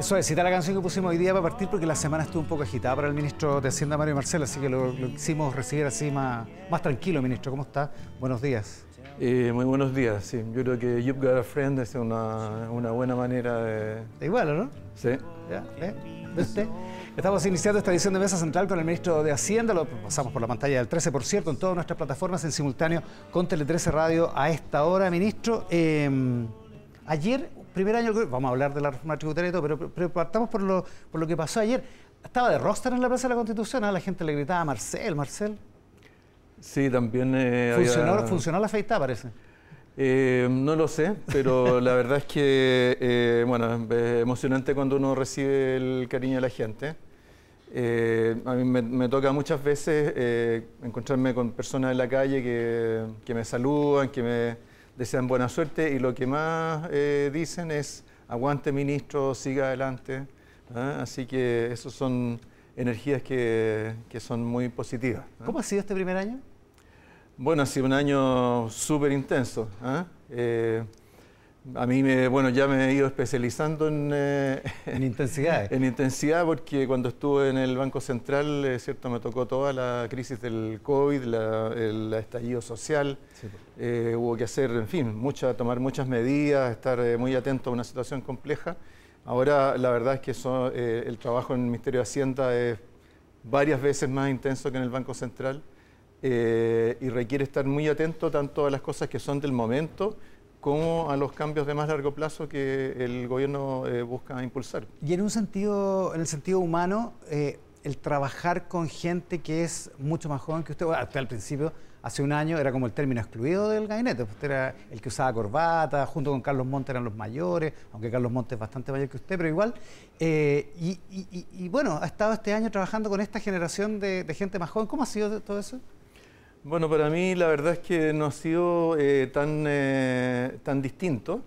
Eso es, cita la canción que pusimos hoy día para partir porque la semana estuvo un poco agitada para el ministro de Hacienda, Mario Marcelo, así que lo, lo quisimos recibir así más, más tranquilo, ministro. ¿Cómo está? Buenos días. Eh, muy buenos días, sí. Yo creo que You've Got a Friend es una, una buena manera de... Igual, ¿no? Sí. ¿Ya? ¿Eh? ¿Viste? Estamos iniciando esta edición de Mesa Central con el ministro de Hacienda, lo pasamos por la pantalla del 13, por cierto, en todas nuestras plataformas en simultáneo con Tele 13 Radio a esta hora, ministro. Eh, ayer, primer año, vamos a hablar de la reforma tributaria y todo, pero, pero partamos por lo, por lo que pasó ayer. Estaba de roster en la Plaza de la Constitución, a la gente le gritaba Marcel, Marcel. Sí, también eh, funcionó, había- funcionó la afeitada, parece. Eh, no lo sé, pero la verdad es que, eh, bueno, es emocionante cuando uno recibe el cariño de la gente. Eh, a mí me, me toca muchas veces encontrarme con personas en la calle que, que me saludan, que me desean buena suerte y lo que más eh, dicen es aguante ministro, siga adelante. ¿ah? Así que esas son energías que, que son muy positivas. ¿ah? ¿Cómo ha sido este primer año? Bueno, ha sido un año súper intenso. ¿ah? Eh, a mí, me, bueno, ya me he ido especializando en, eh, En intensidades. en intensidad porque cuando estuve en el Banco Central, eh, cierto, me tocó toda la crisis del COVID, la- el estallido social. Sí, pues. Eh, hubo que hacer, en fin, mucha, tomar muchas medidas, estar eh, muy atento a una situación compleja. Ahora, la verdad es que eso, eh, el trabajo en el Ministerio de Hacienda es varias veces más intenso que en el Banco Central eh, y requiere estar muy atento tanto a las cosas que son del momento como a los cambios de más largo plazo que el gobierno eh, busca impulsar. Y en un sentido, en el sentido humano, eh, el trabajar con gente que es mucho más joven que usted, al principio, hace un año, era como el término excluido del gabinete. Usted era el que usaba corbata, junto con Carlos Montes eran los mayores, aunque Carlos Montes es bastante mayor que usted, pero igual. eh, y, y- y- y bueno, ha estado este año trabajando con esta generación de gente más joven. ¿Cómo ha sido todo eso? Bueno, para mí la verdad es que no ha sido eh, tan, eh, tan distinto,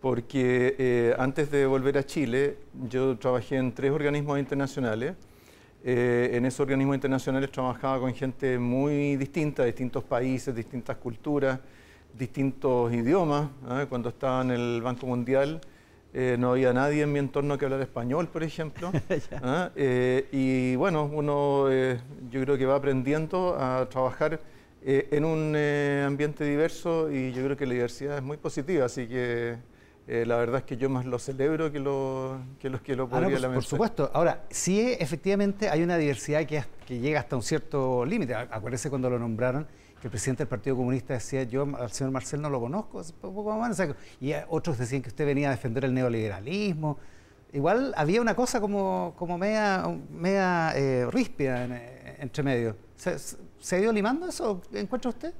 porque eh, antes de volver a Chile yo trabajé en tres organismos internacionales. En esos organismos internacionales trabajaba con gente muy distinta, distintos países, distintas culturas, distintos idiomas. ¿ah? Cuando estaba en el Banco Mundial eh, no había nadie en mi entorno que hablara español, por ejemplo. ¿ah? Eh, y bueno, uno eh, yo creo que va aprendiendo a trabajar eh, en un eh, ambiente diverso y yo creo que la diversidad es muy positiva, así que la verdad es que yo más lo celebro que lo que, lo, que lo Ah, no, podría por, por supuesto. Ahora, sí, efectivamente, hay una diversidad que, que llega hasta un cierto límite. Acuérdese cuando lo nombraron, que el presidente del Partido Comunista decía, yo al señor Marcel no lo conozco, es un poco más, o sea, y otros decían que usted venía a defender el neoliberalismo. Igual había una cosa como, como media, media eh, ríspida en- eh, entre medio. ¿Se, se- ha ido limando eso, encuentra usted?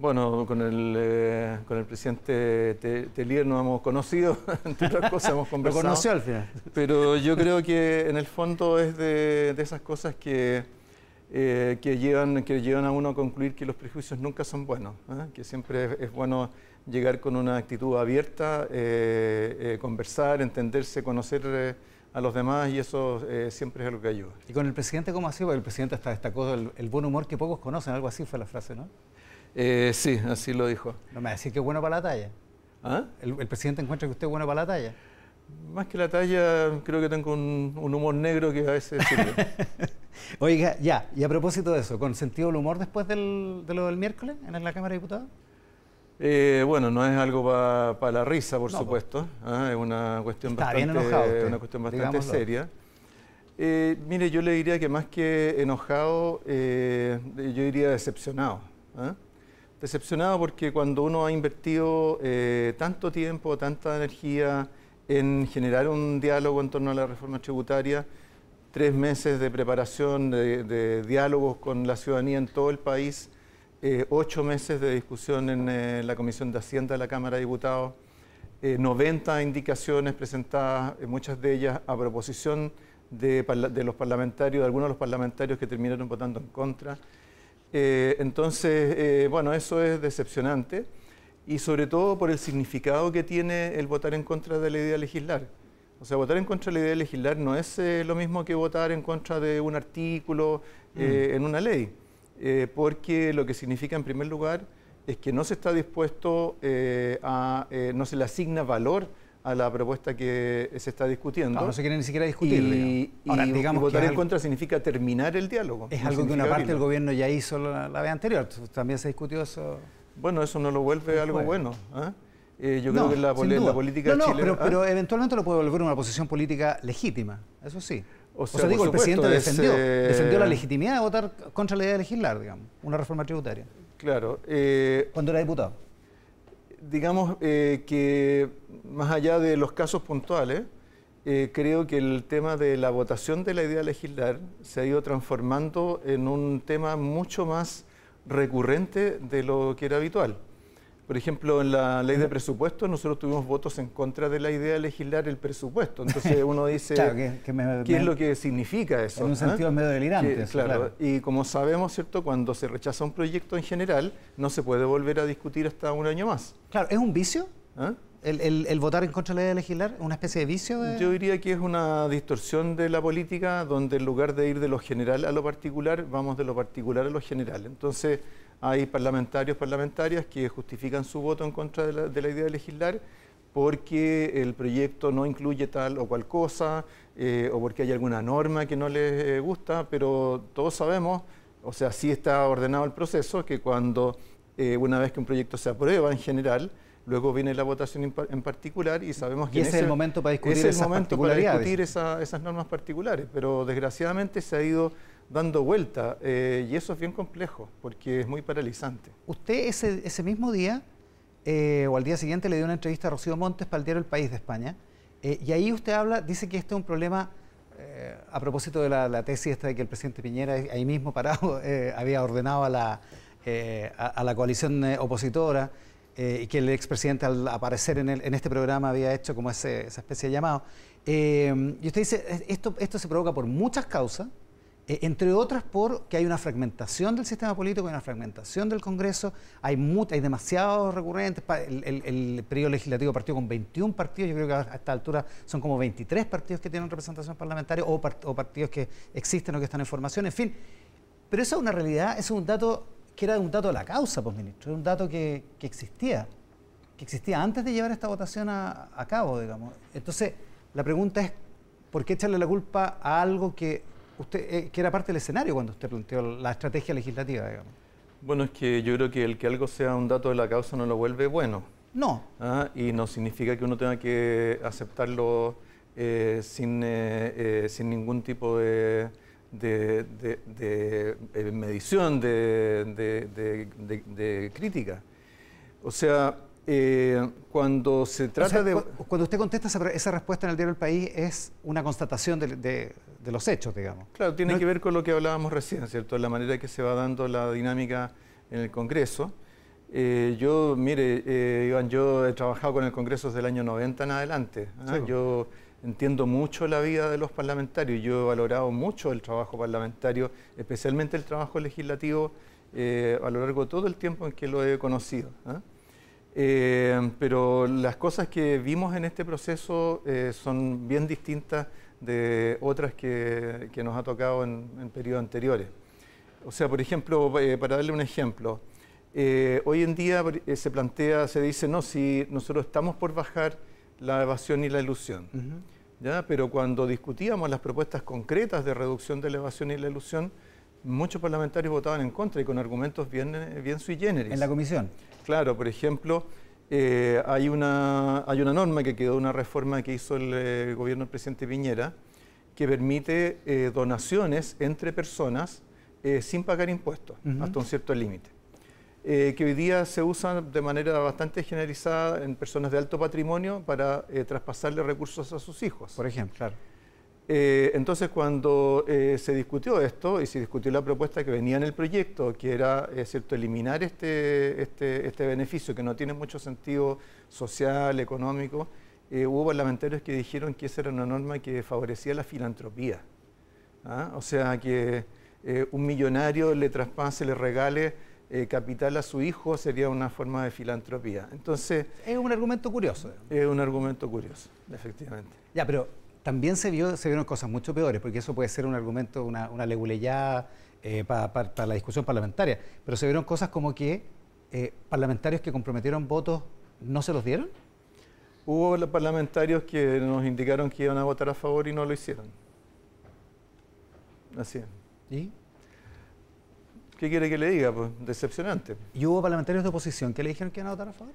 Bueno, con el, eh, con el presidente Te- Telier nos hemos conocido, entre otras cosas hemos Lo conversado. conoció al final. Pero yo creo que en el fondo es de, de esas cosas que, eh, que, llevan, que llevan a uno a concluir que los prejuicios nunca son buenos, ¿eh? que siempre es, es bueno llegar con una actitud abierta, eh, eh, conversar, entenderse, conocer eh, a los demás y eso eh, siempre es algo que ayuda. ¿Y con el presidente cómo ha sido? Porque el presidente hasta destacó el, el buen humor que pocos conocen, algo así fue la frase, ¿no? Sí, así lo dijo. No me va a decir que es bueno para la talla. ¿Ah? El, el presidente encuentra que usted es bueno para la talla. Más que la talla, creo que tengo un, un humor negro que a veces sirve. Oiga, ya, y a propósito de eso, ¿con sentido del humor después del, de lo del miércoles en la Cámara de Diputados? Eh, bueno, no es algo para la risa, por No, supuesto. ¿ah? Es una cuestión Está bien enojado usted, una cuestión bastante digámoslo. seria. Eh, mire, yo le diría que más que enojado, eh, yo diría decepcionado. ¿ah? Decepcionado porque cuando uno ha invertido eh, tanto tiempo, tanta energía en generar un diálogo en torno a la reforma tributaria, tres meses de preparación, de, diálogos con la ciudadanía en todo el país, eh, ocho meses de discusión en eh, la Comisión de Hacienda de la Cámara de Diputados, eh, 90 indicaciones presentadas, eh, muchas de ellas a proposición de, de los parlamentarios, de algunos de los parlamentarios que terminaron votando en contra. Eh, entonces, bueno, eso es decepcionante y sobre todo por el significado que tiene el votar en contra de la idea de legislar. O sea, votar en contra de la idea de legislar no es eh, lo mismo que votar en contra de un artículo eh, en una ley, eh, porque lo que significa en primer lugar es que no se está dispuesto eh, a, eh, no se le asigna valor a la propuesta que se está discutiendo. No, no se quiere ni siquiera discutir. Y, digamos votar en contra significa terminar el diálogo. Es algo que una parte del gobierno ya hizo la, vez anterior. También se discutió eso. Bueno, eso no lo vuelve algo bueno. ¿ah? Eh, yo creo que la, la política no, no, Pero, pero, eventualmente lo puede volver una posición política legítima, eso sí. O sea, digo, el presidente defendió, eh, defendió la legitimidad de votar contra la idea de legislar, digamos, una reforma tributaria. Claro. Eh, cuando era diputado. Digamos que más allá de los casos puntuales, creo que el tema de la votación de la idea de legislar se ha ido transformando en un tema mucho más recurrente de lo que era habitual. Por ejemplo, en la ley de presupuesto nosotros tuvimos votos en contra de la idea de legislar el presupuesto. Entonces uno dice, ¿qué es lo que significa eso? En un sentido medio delirante. claro. Y como sabemos, ¿cierto? Cuando se rechaza un proyecto en general, no se puede volver a discutir hasta un año más. Claro, ¿es un vicio? ¿Ah? El, votar en contra de la idea de legislar? ¿Una especie de vicio? Yo diría que es una distorsión de la política donde en lugar de ir de lo general a lo particular, vamos de lo particular a lo general. Entonces hay parlamentarios, parlamentarias que justifican su voto en contra de la, idea de legislar porque el proyecto no incluye tal o cual cosa, eh, o porque hay alguna norma que no les eh, gusta, pero todos sabemos, o sea, sí está ordenado el proceso, que cuando eh, una vez que un proyecto se aprueba en general, luego viene la votación en particular y sabemos que ese es el momento para discutir, esas, momento para discutir esas normas particulares, pero desgraciadamente se ha ido dando vuelta eh, y eso es bien complejo porque es muy paralizante. Usted ese, ese mismo día eh, o al día siguiente le dio una entrevista a Rocío Montes para el diario El País de España eh, y ahí usted habla, dice que este es un problema a propósito de la, tesis esta de que el presidente Piñera ahí mismo parado había ordenado a la, a, la coalición opositora y que el expresidente al aparecer en, en, este programa había hecho como esa especie de llamado. y usted dice, esto, esto se provoca por muchas causas, eh, entre otras porque hay una fragmentación del sistema político, hay una fragmentación del Congreso, hay, hay demasiados recurrentes, el, periodo legislativo partió con 21 partidos, yo creo que a esta altura son como 23 partidos que tienen representación parlamentaria o, partidos que existen o que están en formación, en fin. Pero eso es una realidad, eso es un dato que era un dato de la causa, pues ministro, es un dato que, existía, que existía antes de llevar esta votación a, a cabo, digamos. Entonces, la pregunta es, ¿por qué echarle la culpa a algo que usted, eh, que era parte del escenario cuando usted planteó la estrategia legislativa, digamos. Bueno, es que yo creo que el que algo sea un dato de la causa no lo vuelve bueno. No. ¿Ah? Y no significa que uno tenga que aceptarlo eh, sin, eh, sin ningún tipo de, de, de medición, de, crítica. O sea, eh, cuando se trata de... Cuando usted contesta esa, respuesta en el diario El País es una constatación de, los hechos, digamos. Claro, tiene que ver con lo que hablábamos recién, ¿cierto? La manera que se va dando la dinámica en el Congreso. Eh, yo, mire, eh, Iván, yo he trabajado con el Congreso desde el año 90 en adelante. ¿ah? Yo entiendo mucho la vida de los parlamentarios. Yo he valorado mucho el trabajo parlamentario, especialmente el trabajo legislativo, a lo largo de todo el tiempo en que lo he conocido. ¿ah? Eh, pero las cosas que vimos en este proceso eh, son bien distintas de otras que, nos ha tocado en, periodos anteriores. O sea, por ejemplo, eh, para darle un ejemplo, hoy en día se plantea, se dice, no, si nosotros estamos por bajar la evasión y la ilusión, ¿ya? pero cuando discutíamos las propuestas concretas de reducción de la evasión y la ilusión, muchos parlamentarios votaban en contra y con argumentos bien, bien sui generis. En la comisión. Claro, por ejemplo, eh, hay, una, hay una norma que quedó, una reforma que hizo el eh, gobierno del presidente Piñera, que permite eh, donaciones entre personas sin pagar impuestos, hasta un cierto límite. Que hoy día se usa de manera bastante generalizada en personas de alto patrimonio para traspasarle recursos a sus hijos. Por ejemplo, claro. Eh, entonces, cuando eh, se discutió esto y se discutió la propuesta que venía en el proyecto, que era eh, cierto, eliminar este, este, este, beneficio que no tiene mucho sentido social, económico, hubo parlamentarios que dijeron que esa era una norma que favorecía la filantropía. ¿ah? O sea, que un millonario le traspase, le regale capital a su hijo sería una forma de filantropía. Entonces... Es un argumento curioso. Es un argumento curioso, efectivamente. Ya, pero también se, vio, se vieron cosas mucho peores, porque eso puede ser un argumento, una, una leguleyada eh, para la discusión parlamentaria, pero se vieron cosas como que eh, parlamentarios que comprometieron votos no se los dieron. Hubo parlamentarios que nos indicaron que iban a votar a favor y no lo hicieron. Así es. ¿Y? ¿Qué quiere que le diga? Pues decepcionante. ¿Y hubo parlamentarios de oposición que le dijeron que iban a votar a favor?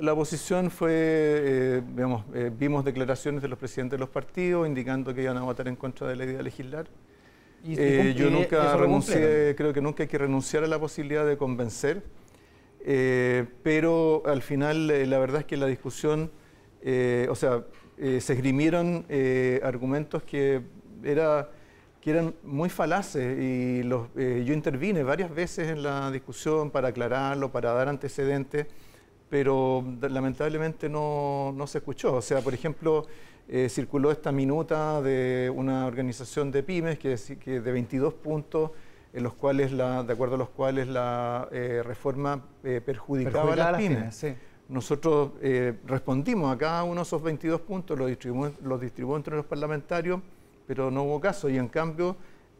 La oposición fue, eh, digamos, eh, vimos declaraciones de los presidentes de los partidos indicando que iban a votar en contra de la idea de legislar. Y- Eh, yo y nunca renuncié, creo que nunca hay que renunciar a la posibilidad de convencer, eh, pero al final eh, la verdad es que la discusión, eh, o sea, eh, se esgrimieron eh, argumentos que, era, que eran muy falaces y los, eh, yo intervine varias veces en la discusión para aclararlo, para dar antecedentes, pero lamentablemente no, no se escuchó. O sea, por ejemplo, eh, circuló esta minuta de una organización de pymes que, que de 22 puntos, en los cuales la, de acuerdo a los cuales la eh, reforma eh, perjudicaba, Perjudicaba a las pymes. pymes, sí. Nosotros eh, respondimos a cada uno de esos 22 puntos, los distribuimos, los distribuimos entre los parlamentarios, pero no hubo caso. Y en cambio,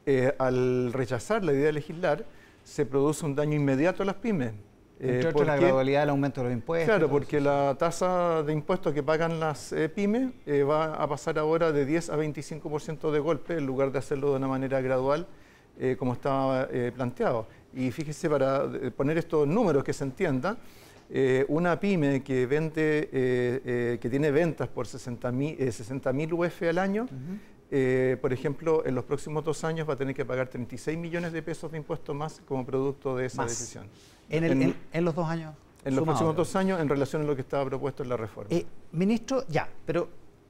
eh, al rechazar la idea de legislar, se produce un daño inmediato a las pymes. Eh, Entre la gradualidad del aumento de los impuestos. Claro, porque la tasa de impuestos que pagan las eh, pymes eh, va a pasar ahora de 10 a 25% de golpe en lugar de hacerlo de una manera gradual como estaba planteado. Y fíjese, para poner estos números que se entienda, una pyme que vende, que tiene ventas por 60 mil UF al año, eh, por ejemplo, en los próximos dos años va a tener que pagar 36 millones de pesos de impuestos más como producto de esa Más. decisión. En, el- en- en- en los dos años. En los próximos dos años en relación a lo que estaba propuesto en la reforma. Eh, ministro, ya, pero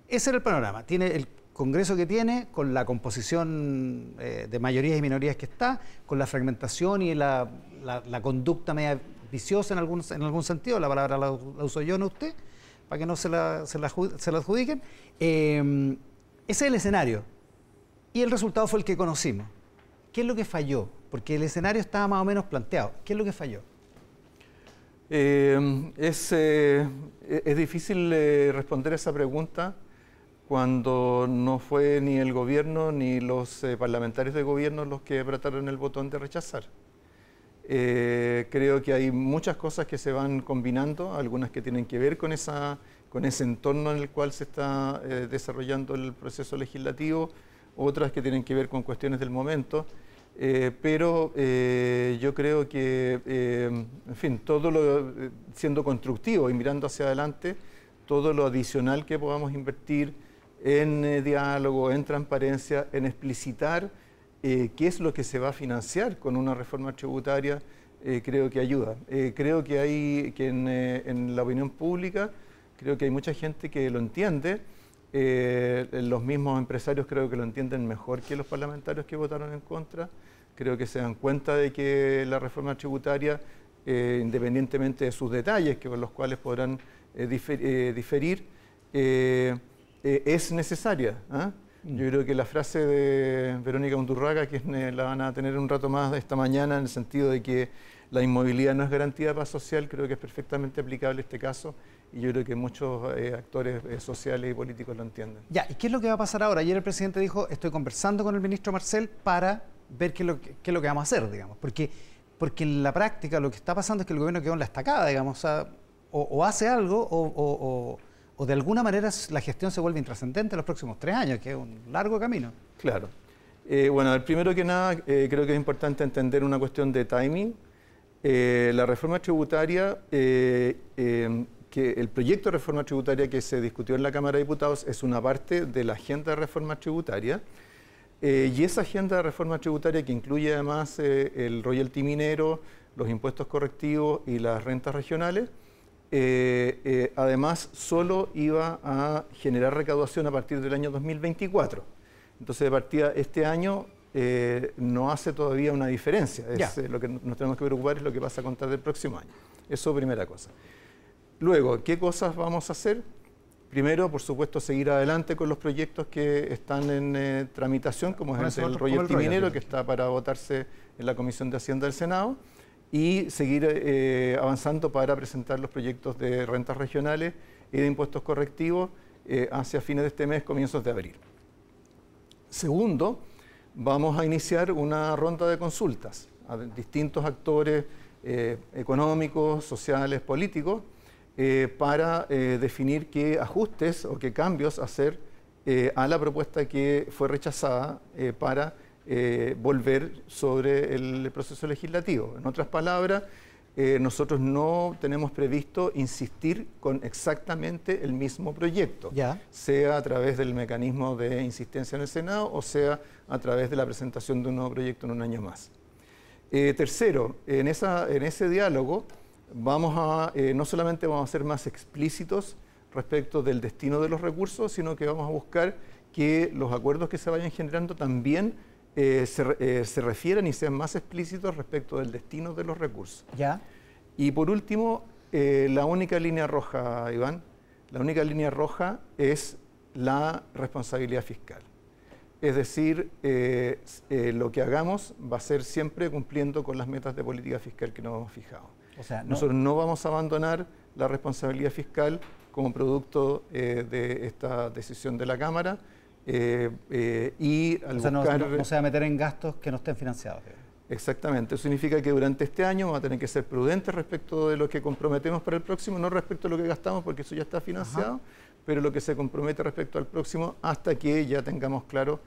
ese era el panorama. Tiene el Congreso que tiene, con la composición eh, de mayorías y minorías que está, con la fragmentación y la, la- la conducta media viciosa en algún, en algún sentido, la palabra la, la uso yo, no usted, para que no se la, se la, adju- se la adjudiquen. Ese es el escenario. Y el resultado fue el que conocimos. ¿Qué es lo que falló? Porque el escenario estaba más o menos planteado. ¿Qué es lo que falló? Eh, es, eh, es difícil eh, responder esa pregunta cuando no fue ni el gobierno ni los parlamentarios de gobierno los que apretaron el botón de rechazar. Creo que hay muchas cosas que se van combinando, algunas que tienen que ver con, esa, con ese entorno en el cual se está eh, desarrollando el proceso legislativo, otras que tienen que ver con cuestiones del momento. Eh, pero eh, yo creo que, en fin, todo lo, siendo constructivo y mirando hacia adelante, todo lo adicional que podamos invertir en diálogo, en transparencia, en explicitar qué es lo que se va a financiar con una reforma tributaria, creo que ayuda. Creo que hay que en la opinión pública, creo que hay mucha gente que lo entiende. Eh, los mismos empresarios creo que lo entienden mejor que los parlamentarios que votaron en contra. Creo que se dan cuenta de que la reforma tributaria, eh, independientemente de sus detalles, que con los cuales podrán eh, difer- diferir, es necesaria. ¿ah? Yo creo que la frase de Verónica Undurraga, que la van a tener un rato más esta mañana, en el sentido de que la inmovilidad no es garantía de paz social, creo que es perfectamente aplicable este caso y yo creo que muchos eh, actores eh, sociales y políticos lo entienden. Ya, ¿y qué es lo que va a pasar ahora? Ayer el presidente dijo, estoy conversando con el ministro Marcel para ver qué es lo que, qué es lo que vamos a hacer, digamos. Porque, porque en la práctica lo que está pasando es que el gobierno quedó en la estacada, digamos. O, sea, o, o hace algo o, o- de alguna manera la gestión se vuelve intrascendente en los próximos tres años, que es un largo camino. Claro. Eh, bueno, primero que nada, eh, creo que es importante entender una cuestión de timing. Eh, la reforma tributaria, eh, que el proyecto de reforma tributaria que se discutió en la Cámara de Diputados es una parte de la agenda de reforma tributaria. Eh, y esa agenda de reforma tributaria que incluye además eh, el royalty minero, los impuestos correctivos y las rentas regionales, eh, eh, además solo iba a generar recaudación a partir del año 2024. Entonces, de partida, este año eh, no hace todavía una diferencia. Es, eh, lo que nos tenemos que preocupar es lo que pasa a contar del próximo año. Eso primera cosa. Luego, ¿qué cosas vamos a hacer? Primero, por supuesto, seguir adelante con los proyectos que están en eh, tramitación, como es el royalty. minero, que está para votarse en la Comisión de Hacienda del Senado, y seguir eh, avanzando para presentar los proyectos de rentas regionales y de impuestos correctivos eh, hacia fines de este mes, comienzos de abril. Segundo, vamos a iniciar una ronda de consultas a distintos actores económicos, sociales, políticos, eh, para eh, definir qué ajustes o qué cambios hacer a la propuesta que fue rechazada para volver sobre el proceso legislativo. En otras palabras, nosotros no tenemos previsto insistir con exactamente el mismo proyecto, sea a través del mecanismo de insistencia en el Senado o sea a través de la presentación de un nuevo proyecto en un año más. tercero, en, esa, en ese diálogo vamos a, eh, no solamente vamos a ser más explícitos respecto del destino de los recursos, sino que vamos a buscar que los acuerdos que se vayan generando también eh, se, eh, se, refieran y sean más explícitos respecto del destino de los recursos. ¿Ya? Y por último, la única línea roja, Iván, la única línea roja es la responsabilidad fiscal. Es decir, lo que hagamos va a ser siempre cumpliendo con las metas de política fiscal que nos hemos fijado. Nosotros no vamos a abandonar la responsabilidad fiscal como producto eh, de esta decisión de la Cámara eh, eh, y al o no, se va a meter en gastos que no estén financiados. Exactamente, eso significa que durante este año vamos a tener que ser prudentes respecto de lo que comprometemos para el próximo, no respecto a lo que gastamos porque eso ya está financiado, pero lo que se compromete respecto al próximo hasta que ya tengamos claro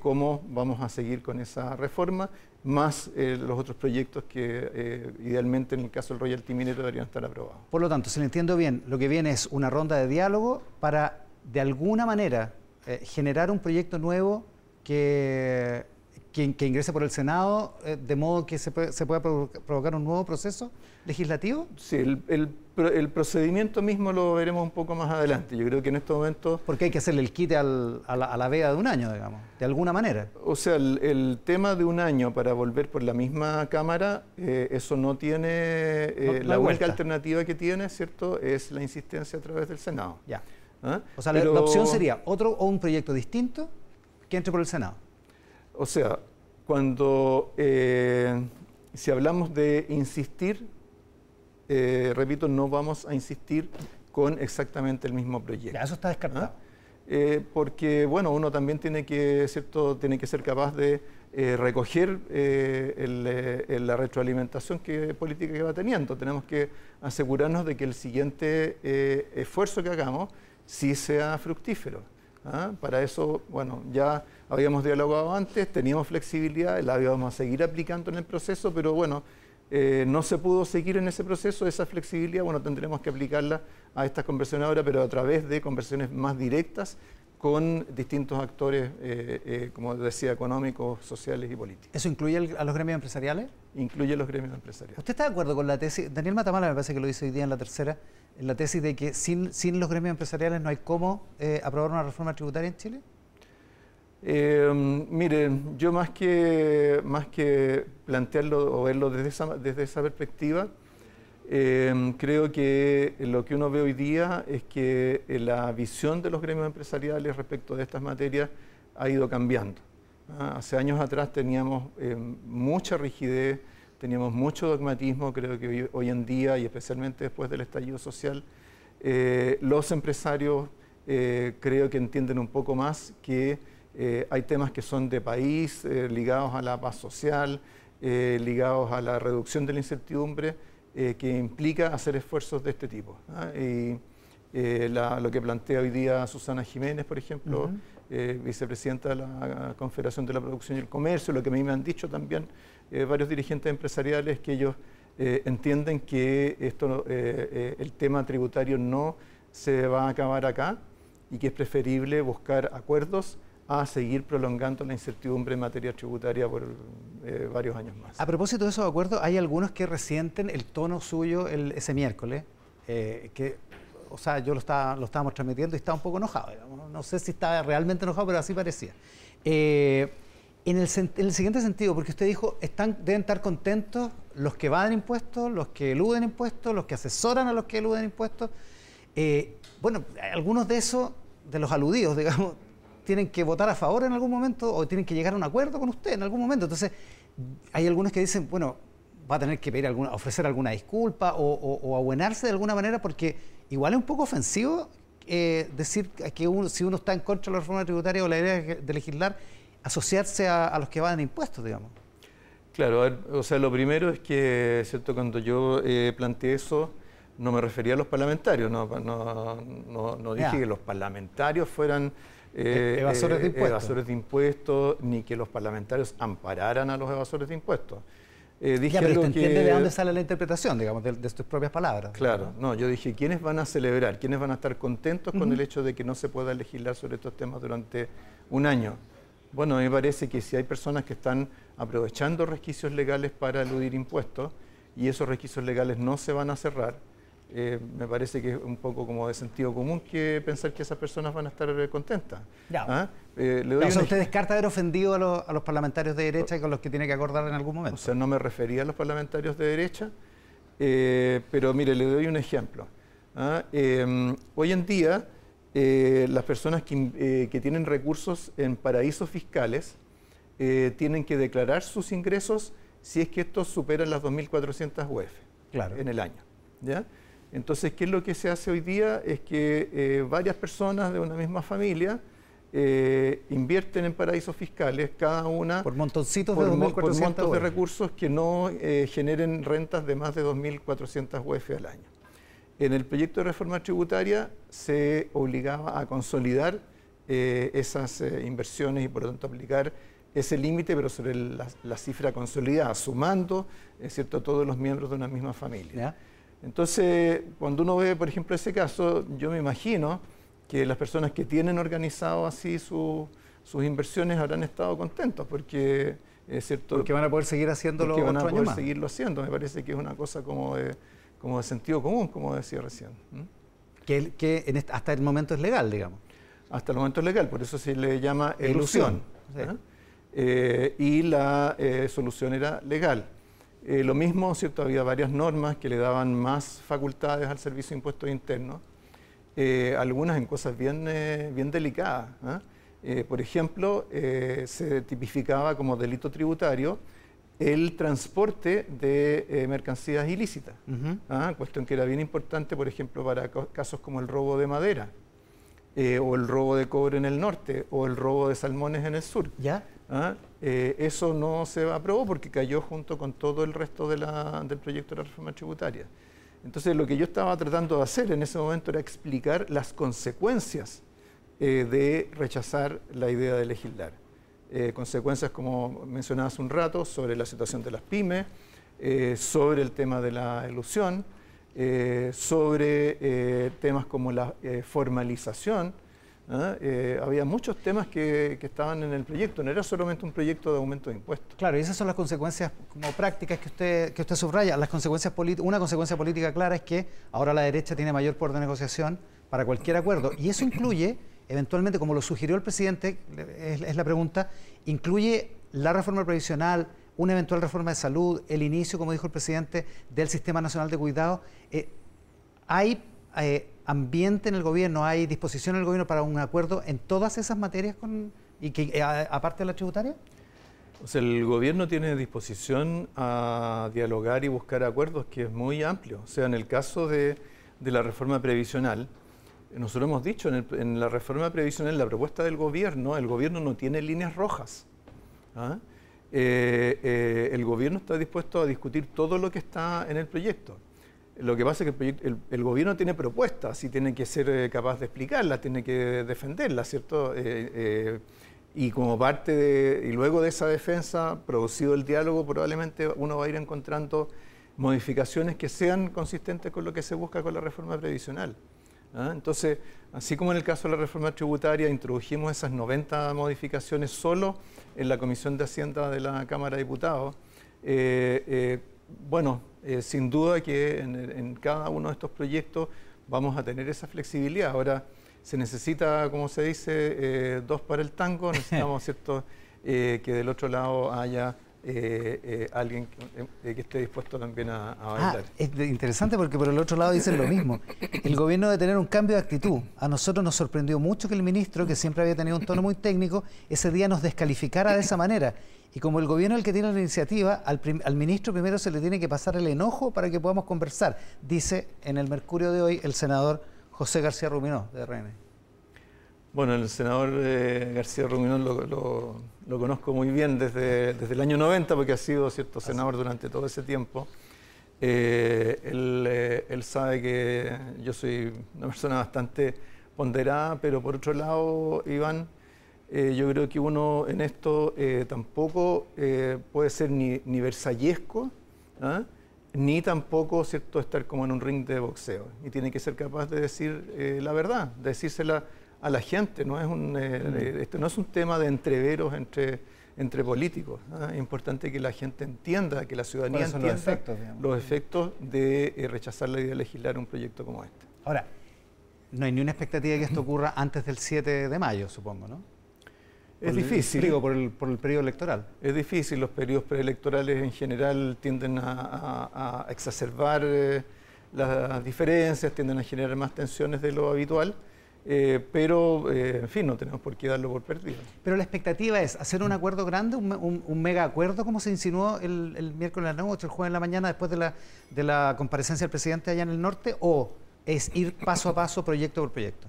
cómo vamos a seguir con esa reforma más eh, los otros proyectos que eh, idealmente en el caso del royalty minero deberían estar aprobados. Por lo tanto, si lo entiendo bien, lo que viene es una ronda de diálogo para de alguna manera eh, generar un proyecto nuevo que, que, ingrese por el Senado, de modo que se, se pueda provocar un nuevo proceso legislativo? Sí, el, el, procedimiento mismo lo veremos un poco más adelante. Yo creo que en estos momentos... Porque hay que hacerle el quite a, la, vea de un año, digamos, de alguna manera. O sea, el, tema de un año para volver por la misma Cámara, eh, eso no tiene... Eh, la única alternativa que tiene, ¿cierto?, es la insistencia a través del Senado. Ya. ¿Ah? O sea, la, opción sería otro o un proyecto distinto que entre por el Senado. O sea, cuando... Eh, si hablamos de insistir, eh, repito, no vamos a insistir con exactamente el mismo proyecto. Ya, eso está descartado. ¿Ah? Eh, porque, bueno, uno también tiene que, ¿cierto? tiene que ser capaz de eh, recoger la retroalimentación que, política que va teniendo. Tenemos que asegurarnos de que el siguiente esfuerzo que hagamos sí sea fructífero. ¿ah? Para eso, bueno, ya habíamos dialogado antes, teníamos flexibilidad, la íbamos a seguir aplicando en el proceso, pero bueno, eh, no se pudo seguir en ese proceso, esa flexibilidad, bueno, tendremos que aplicarla a estas conversiones ahora, pero a través de conversiones más directas con distintos actores, eh, eh, como decía, económicos, sociales y políticos. ¿Eso incluye a los gremios empresariales? Incluye a los gremios empresariales. ¿Usted está de acuerdo con la tesis? Daniel Matamala me parece que lo dice hoy día en la tercera, en la tesis de que sin, sin los gremios empresariales no hay cómo aprobar una reforma tributaria en Chile. Eh, miren, yo más que, más que plantearlo o verlo desde esa, desde esa perspectiva, em, creo que lo que uno ve hoy día es que eh, la visión de los gremios empresariales respecto de estas materias ha ido cambiando. ¿ah? Hace años atrás teníamos em, mucha rigidez, teníamos mucho dogmatismo, creo que hoy, en día y especialmente después del estallido social, eh, los empresarios eh, creo que entienden un poco más que eh, hay temas que son de país, eh, ligados a la paz social, eh, ligados a la reducción de la incertidumbre, que implica hacer esfuerzos de este tipo. ¿ah? Y lo que plantea hoy día Susana Jiménez, por ejemplo, vicepresidenta de la Confederación de la Producción y el Comercio, lo que a mí me han dicho también varios dirigentes empresariales, que ellos entienden que esto, el tema tributario no se va a acabar acá y que es preferible buscar acuerdos a seguir prolongando la incertidumbre en materia tributaria por eh, varios años más. A propósito de esos acuerdos, hay algunos que resienten el tono suyo ese miércoles, eh, que, o sea, yo lo, estaba, lo estábamos transmitiendo y estaba un poco enojado, no sé si estaba realmente enojado, pero así parecía. Eh, en, el, siguiente sentido, porque usted dijo, están, deben estar contentos los que van impuestos, los que eluden impuestos, los que asesoran a los que eluden impuestos. bueno, algunos de esos, de los aludidos, digamos, tienen que votar a favor en algún momento o tienen que llegar a un acuerdo con usted en algún momento. Entonces, hay algunos que dicen, bueno, va a tener que pedir alguna, ofrecer alguna disculpa o, o, abuenarse de alguna manera porque igual es un poco ofensivo eh, decir que si uno está en contra de la reforma tributaria o la idea de legislar, asociarse a, los que van en impuestos, digamos. Claro, o sea, lo primero es que, ¿cierto? Cuando yo eh, planteé eso, no me refería a los parlamentarios, no, no, no, dije que los parlamentarios fueran eh, evasores, de eh, impuestos. evasores de impuestos, ni que los parlamentarios ampararan a los evasores de impuestos. Eh, dije ya, pero usted entiende de dónde sale la interpretación, digamos, de, sus propias palabras. Claro, no, yo dije, ¿quiénes van a celebrar? ¿Quiénes van a estar contentos con el hecho de que no se pueda legislar sobre estos temas durante un año? Bueno, a mí me parece que si hay personas que están aprovechando resquicios legales para eludir impuestos y esos resquicios legales no se van a cerrar, eh, me parece que es un poco como de sentido común que pensar que esas personas van a estar eh, contentas. Ya. ¿Ah? Eh, le o sea, usted descarta haber ofendido a, los parlamentarios de derecha con los que tiene que acordar en algún momento. O sea, no me refería a los parlamentarios de derecha, pero mire, le doy un ejemplo. ¿ah? Em, hoy en día, las personas que, que, tienen recursos en paraísos fiscales tienen que declarar sus ingresos si es que estos superan las 2.400 UF claro. en el año. ¿ya? Entonces, ¿qué es lo que se hace hoy día? Es que eh, varias personas de una misma familia eh, invierten en paraísos fiscales, cada una por montoncitos de montos de recursos que no eh, generen rentas de más de 2.400 UF al año. En el proyecto de reforma tributaria se obligaba a consolidar esas inversiones y por lo tanto aplicar ese límite, pero sobre la, cifra consolidada, sumando cierto, todos los miembros de una misma familia. Entonces, cuando uno ve, por ejemplo, ese caso, yo me imagino que las personas que tienen organizado así sus inversiones habrán estado contentos porque es cierto. Porque van a poder seguir haciéndolo porque van a poder seguirlo haciendo. Me parece que es una cosa como de, como de sentido común, como decía recién. Que, que hasta el momento es legal, digamos. Hasta el momento es legal, por eso se le llama ilusión. Eh, y la eh, solución era legal. Eh, lo mismo, ¿cierto? Había varias normas que le daban más facultades al Servicio de Impuestos Internos, eh, algunas en cosas bien, eh, bien delicadas. ¿ah? por ejemplo, se tipificaba como delito tributario el transporte de mercancías ilícitas, ¿ah? cuestión que era bien importante, por ejemplo, para casos como el robo de madera. o el robo de cobre en el norte, o el robo de salmones en el sur. ¿Ya? ¿Ah? Eh, eso no se aprobó porque cayó junto con todo el resto del proyecto de la reforma tributaria. Entonces lo que yo estaba tratando de hacer en ese momento era explicar las consecuencias eh, de rechazar la idea de legislar. Eh, consecuencias, como mencionaba hace un rato, sobre la situación de las pymes, sobre el tema de la ilusión, sobre temas como la formalización, ¿ah? Eh, había muchos temas que, estaban en el proyecto, no era solamente un proyecto de aumento de impuestos. Claro, y esas son las consecuencias como prácticas que usted, que usted subraya. Las consecuencias una consecuencia política clara es que ahora la derecha tiene mayor poder de negociación para cualquier acuerdo. Y eso incluye, eventualmente, como lo sugirió el presidente, es, la pregunta, incluye la reforma previsional, una eventual reforma de salud, el inicio, como dijo el presidente, del Sistema Nacional de Cuidado. Eh, hay eh, ambiente en el gobierno, hay disposición en el gobierno para un acuerdo en todas esas materias con, y que eh, aparte de la tributaria? O sea, el gobierno tiene disposición a dialogar y buscar acuerdos que es muy amplio. O sea, en el caso de, la reforma previsional, nosotros hemos dicho, en, la reforma previsional, la propuesta del gobierno, el gobierno no tiene líneas rojas. ¿ah? Eh, eh, el gobierno está dispuesto a discutir todo lo que está en el proyecto. Lo que pasa es que el, gobierno tiene propuestas y tiene que ser eh, capaz de explicarlas, tiene que defenderlas, ¿cierto? Eh, eh, y como parte de, y luego de esa defensa, producido el diálogo, probablemente uno va a ir encontrando modificaciones que sean consistentes con lo que se busca con la reforma previsional. ¿ah? Entonces, así como en el caso de la reforma tributaria, introdujimos esas 90 modificaciones solo en la Comisión de Hacienda de la Cámara de Diputados, bueno, eh, sin duda que en, cada uno de estos proyectos vamos a tener esa flexibilidad. Ahora, se necesita, como se dice, eh, dos para el tango, necesitamos ¿cierto? Eh, que del otro lado haya alguien que, esté dispuesto también a, a ah, bailar. es interesante porque por el otro lado dicen lo mismo. El gobierno debe tener un cambio de actitud. A nosotros nos sorprendió mucho que el ministro, que siempre había tenido un tono muy técnico, ese día nos descalificara de esa manera. Y como el gobierno es el que tiene la iniciativa, al, ministro primero se le tiene que pasar el enojo para que podamos conversar, dice en el Mercurio de hoy el senador José García Ruminó, de RN. Bueno, el senador eh, García Ruminó lo, conozco muy bien desde, desde el año 90, porque ha sido cierto senador durante todo ese tiempo. él, él, sabe que yo soy una persona bastante ponderada, pero por otro lado, Iván, yo creo que uno en esto tampoco puede ser ni, ni versallesco, ¿ah? ni tampoco cierto estar como en un ring de boxeo. Y tiene que ser capaz de decir eh, la verdad, de decírsela a la gente. No es un, eh, mm. eh, este no es un tema de entreveros entre, entre políticos. ¿ah? Es importante que la gente entienda, que la ciudadanía entienda los efectos, los efectos de rechazar la idea de legislar un proyecto como este. Ahora, no hay ni una expectativa de que esto ocurra antes del 7 de mayo, supongo, ¿no? Es difícil. Digo, por el, por el periodo electoral. Es difícil, los periodos preelectorales en general tienden a, exacerbar eh, las diferencias, tienden a generar más tensiones de lo habitual. Eh, pero, eh, en fin, no tenemos por qué darlo por perdido. Pero la expectativa es hacer un acuerdo grande, un, mega acuerdo, como se insinuó el, el miércoles a la noche, el jueves en la mañana, después de la, de la comparecencia del presidente allá en el norte, o es ir paso a paso, proyecto por proyecto.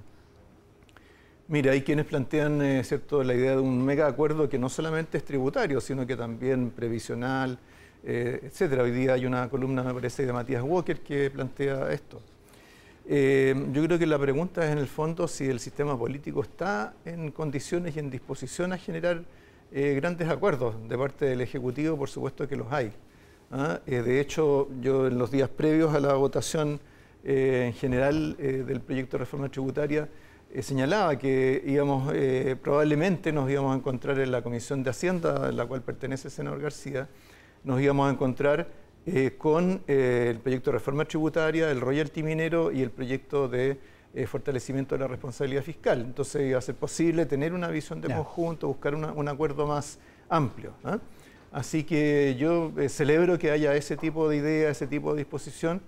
Mira, hay quienes plantean eh, ¿cierto? la idea de un mega acuerdo que no solamente es tributario, sino que también previsional, eh, etcétera. Hoy día hay una columna, me parece, de Matías Walker que plantea esto. Eh, yo creo que la pregunta es en el fondo si el sistema político está en condiciones y en disposición a generar grandes acuerdos. De parte del Ejecutivo, por supuesto que los hay. ¿ah? de hecho, yo en los días previos a la votación en general del proyecto de reforma tributaria, eh, señalaba que íbamos, eh, probablemente nos íbamos a encontrar en la Comisión de Hacienda, en la cual pertenece el senador García, nos íbamos a encontrar eh, con el proyecto de reforma tributaria, el royalty minero y el proyecto de fortalecimiento de la responsabilidad fiscal. Entonces iba a ser posible tener una visión de conjunto, buscar un acuerdo más amplio. ¿ah? Así que yo celebro que haya ese tipo de idea, ese tipo de disposición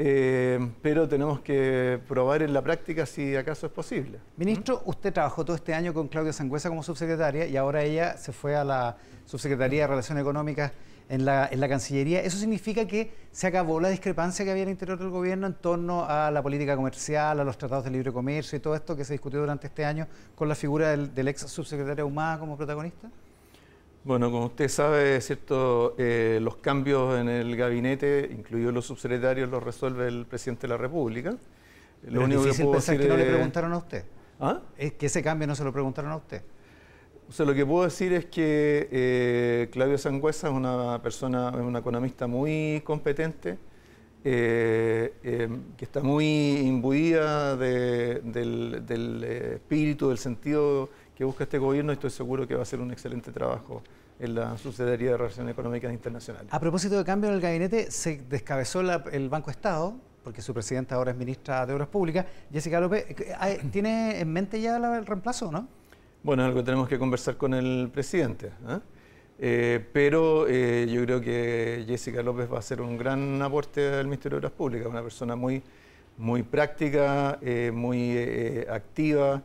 eh, pero tenemos que probar en la práctica si acaso es posible. Ministro, usted trabajó todo este año con Claudia Sangüesa como subsecretaria y ahora ella se fue a la Subsecretaría de Relaciones Económicas en la, en la Cancillería. ¿Eso significa que se acabó la discrepancia que había en el interior del gobierno en torno a la política comercial, a los tratados de libre comercio y todo esto que se discutió durante este año con la figura del, del ex subsecretario Humada como protagonista? Bueno, como usted sabe, cierto, eh, los cambios en el gabinete, incluidos los subsecretarios, los resuelve el presidente de la República. Lo único es difícil que pensar que no le preguntaron a usted. ¿Ah? Es que ese cambio no se lo preguntaron a usted. O sea, lo que puedo decir es que eh, Claudio Sangüesa es una persona, una economista muy competente, eh, que está muy imbuida del, espíritu, del sentido que busca este gobierno y estoy seguro que va a hacer un excelente trabajo en la Subsecretaría de Relaciones Económicas Internacionales. A propósito de cambio en el gabinete, se descabezó el Banco Estado, porque su presidenta ahora es ministra de Obras Públicas. Jessica López, ¿tiene en mente ya el reemplazo o no? Bueno, algo tenemos que conversar con el presidente. ¿eh? Eh, pero eh, yo creo que Jessica López va a ser un gran aporte al Ministerio de Obras Públicas, una persona muy, muy práctica, muy activa.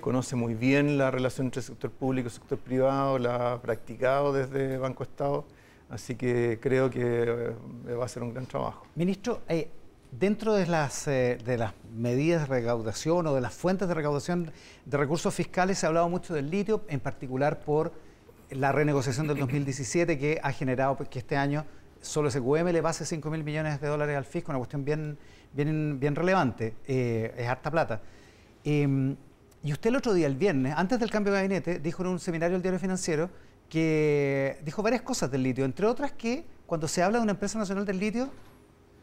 Conoce muy bien la relación entre sector público y sector privado, la ha practicado desde Banco Estado, así que creo que va a ser un gran trabajo. Ministro, eh, dentro de las, de las medidas de recaudación o de las fuentes de recaudación de recursos fiscales se ha hablado mucho del litio, en particular por la renegociación del 2017 que ha generado pues, que este año solo SQM le pase 5 mil millones de dólares al fisco, una cuestión bien, bien, relevante, es harta plata. Em, y usted el otro día, el viernes, antes del cambio de gabinete, dijo en un seminario del Diario Financiero que dijo varias cosas del litio, entre otras que cuando se habla de una empresa nacional del litio,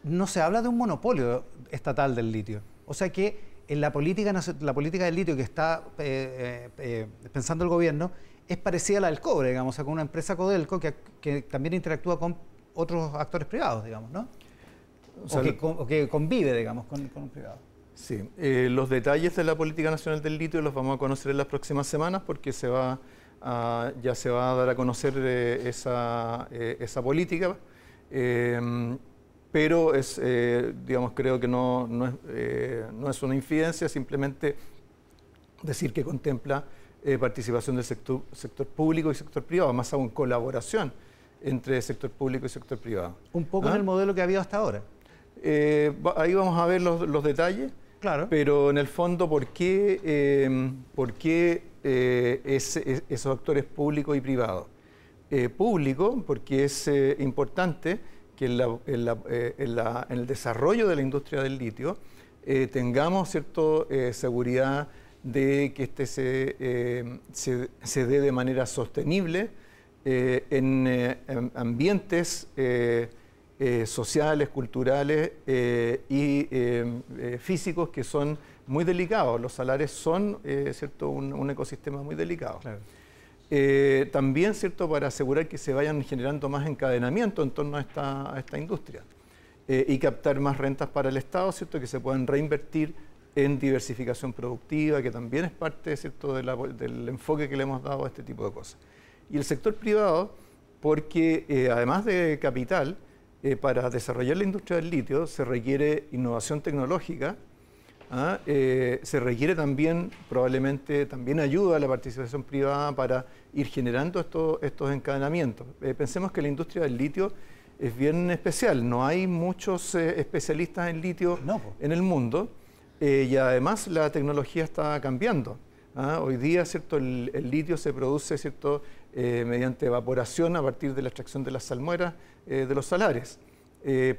no se habla de un monopolio estatal del litio. O sea que en la política, la política del litio que está eh, eh, eh, pensando el gobierno es parecida a la del cobre, digamos, o con una empresa Codelco que, también interactúa con otros actores privados, digamos, ¿no? O, que, convive, digamos, con, con un privado. Sí, eh, los detalles de la política nacional del litio los vamos a conocer en las próximas semanas porque se va ya se va a dar a conocer esa, esa, política, pero es, digamos, creo que no, no, es, no, es, una infidencia, simplemente decir que contempla participación del sector, sector público y sector privado, más aún colaboración entre sector público y sector privado. Un poco en ¿Ah? el modelo que ha habido hasta ahora. ahí vamos a ver los, los detalles. Pero en el fondo, ¿por qué, eh, por qué eh, esos actores públicos y privados? Eh, público, porque es importante que en, el desarrollo de la industria del litio tengamos cierto, seguridad de que este se, se, dé de manera sostenible en, ambientes sociales, culturales y físicos que son muy delicados. Los salares son eh, ¿cierto? Un, ecosistema muy delicado. Eh, también ¿cierto? para asegurar que se vayan generando más encadenamiento en torno a esta, esta industria eh, y captar más rentas para el Estado, ¿cierto? que se puedan reinvertir en diversificación productiva, que también es parte ¿cierto? del enfoque que le hemos dado a este tipo de cosas. Y el sector privado, porque además de capital, para desarrollar la industria del litio se requiere innovación tecnológica, ¿ah? Eh, se requiere también, probablemente, también ayuda a la participación privada para ir generando estos, encadenamientos. Eh, pensemos que la industria del litio es bien especial, no hay muchos eh, especialistas en litio en el mundo y además la tecnología está cambiando. ¿ah? Hoy día ¿cierto? El, litio se produce ¿cierto? mediante evaporación a partir de la extracción de las salmueras de los salares.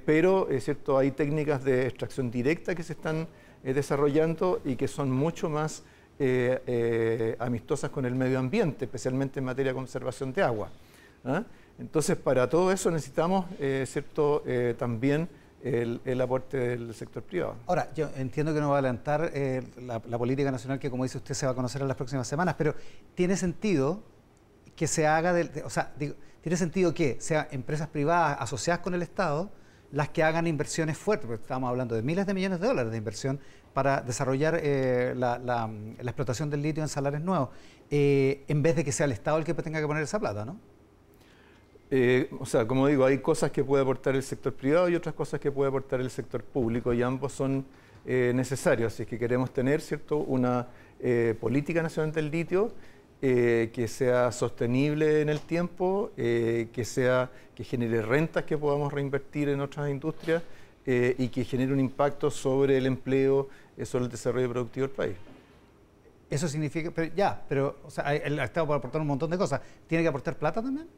pero ¿cierto? hay técnicas de extracción directa que se están eh, desarrollando y que son mucho más eh, eh, amistosas con el medio ambiente, especialmente en materia de conservación de agua. ¿ah? Entonces, para todo eso necesitamos cierto, también el, aporte del sector privado. Ahora, yo entiendo que no va a adelantar la, política nacional que, como dice usted, se va a conocer en las próximas semanas, pero ¿tiene sentido que se haga, o sea, ¿tiene sentido que sean empresas privadas asociadas con el Estado las que hagan inversiones fuertes, porque estamos hablando de miles de millones de dólares de inversión para desarrollar eh, la, explotación del litio en salares nuevos, eh, en vez de que sea el Estado el que tenga que poner esa plata, ¿no? Eh, o sea, como digo, hay cosas que puede aportar el sector privado y otras cosas que puede aportar el sector público y ambos son necesarios. Así que queremos tener ¿cierto? una política nacional del litio que sea sostenible en el tiempo, que, sea, que genere rentas que podamos reinvertir en otras industrias y que genere un impacto sobre el empleo eso es el desarrollo productivo del país. Eso significa, pero ya, pero o sea, el Estado puede aportar un montón de cosas. ¿Tiene que aportar plata también?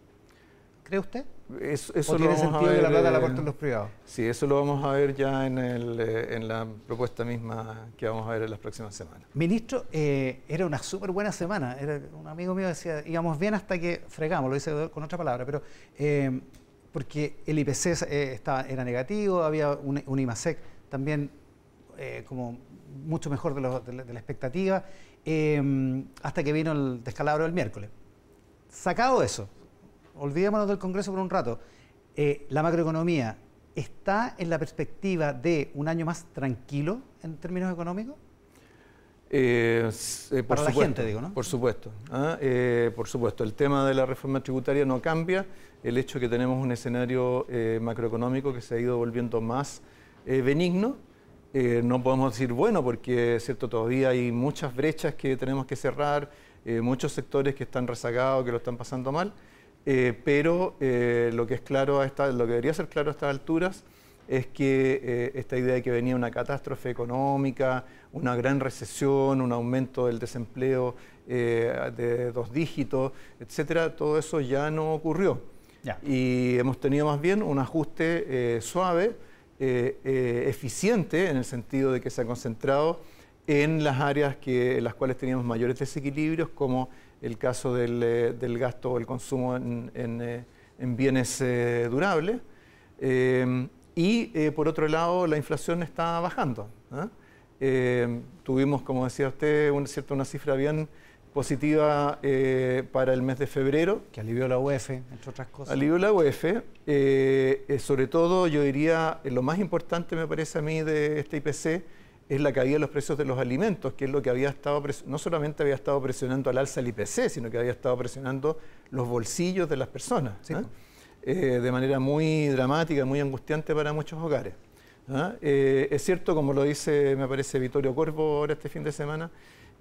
¿Cree usted? Eso, eso ¿O tiene sentido que la plata la aporten los privados? Sí, eso lo vamos a ver ya en, el, eh, en la propuesta misma que vamos a ver en las próximas semanas. Ministro, eh, era una súper buena semana. Era, un amigo mío decía, íbamos bien hasta que fregamos, lo dice con otra palabra, pero eh, porque el IPC estaba, era negativo, había un, un IMASEC también como mucho mejor de, la, expectativa, em, hasta que vino el descalabro del miércoles. Sacado eso, olvidémonos del Congreso por un rato, eh, la macroeconomía está en la perspectiva de un año más tranquilo en términos económicos? Eh, eh, Para la gente, digo, ¿no? Por supuesto. ¿ah? por supuesto. El tema de la reforma tributaria no cambia. El hecho de que tenemos un escenario macroeconómico que se ha ido volviendo más benigno eh, no podemos decir bueno porque cierto todavía hay muchas brechas que tenemos que cerrar, eh, muchos sectores que están rezagados, que lo están pasando mal, eh, pero lo que es claro a lo que debería ser claro a estas alturas es que esta idea de que venía una catástrofe económica, una gran recesión, un aumento del desempleo de dos dígitos, etcétera, todo eso ya no ocurrió. Y hemos tenido más bien un ajuste suave eh, eh, eficiente en el sentido de que se ha concentrado en las áreas que, en las cuales teníamos mayores desequilibrios, como el caso del, eh, gasto o el consumo en, bienes durables. y por otro lado, la inflación está bajando. ¿ah? tuvimos, como decía usted, un, cierto, una cifra bien positiva eh, para el mes de febrero. Que alivió la UEF, entre otras cosas. Alivió la UEF. Eh, eh, sobre todo, yo diría, lo más importante me parece a mí de este IPC es la caída de los precios de los alimentos, que es lo que había estado, no solamente había estado presionando al alza el IPC, sino que había estado presionando los bolsillos de las personas, ¿ah? de manera muy dramática, muy angustiante para muchos hogares. ¿ah? es cierto, como lo dice, me parece, Vittorio Corvo ahora este fin de semana,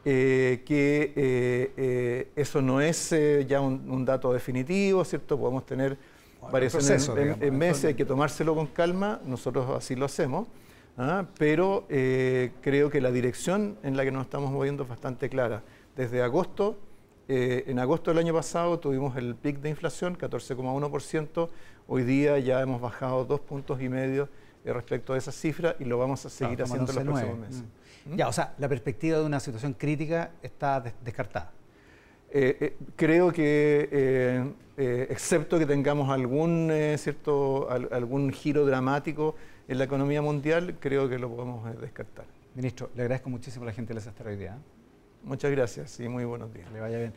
eh, que eh, eh, eso no es ya un, dato definitivo, ¿cierto? Podemos tener variaciones en, meses, hay que tomárselo con calma, nosotros así lo hacemos, ¿ah? pero creo que la dirección en la que nos estamos moviendo es bastante clara. Desde agosto eh, en agosto del año pasado tuvimos el pic de inflación, 14,1%. Hoy día ya hemos bajado dos puntos y medio eh, respecto a esa cifra y lo vamos a seguir haciendo en los próximos meses. Mm. Ya, o sea, la perspectiva de una situación crítica está descartada. creo que, excepto que tengamos algún, cierto, algún giro dramático en la economía mundial, creo que lo podemos descartar. Ministro, le agradezco muchísimo a la gente de la hoy día. Muchas gracias y muy buenos días. Le vaya bien.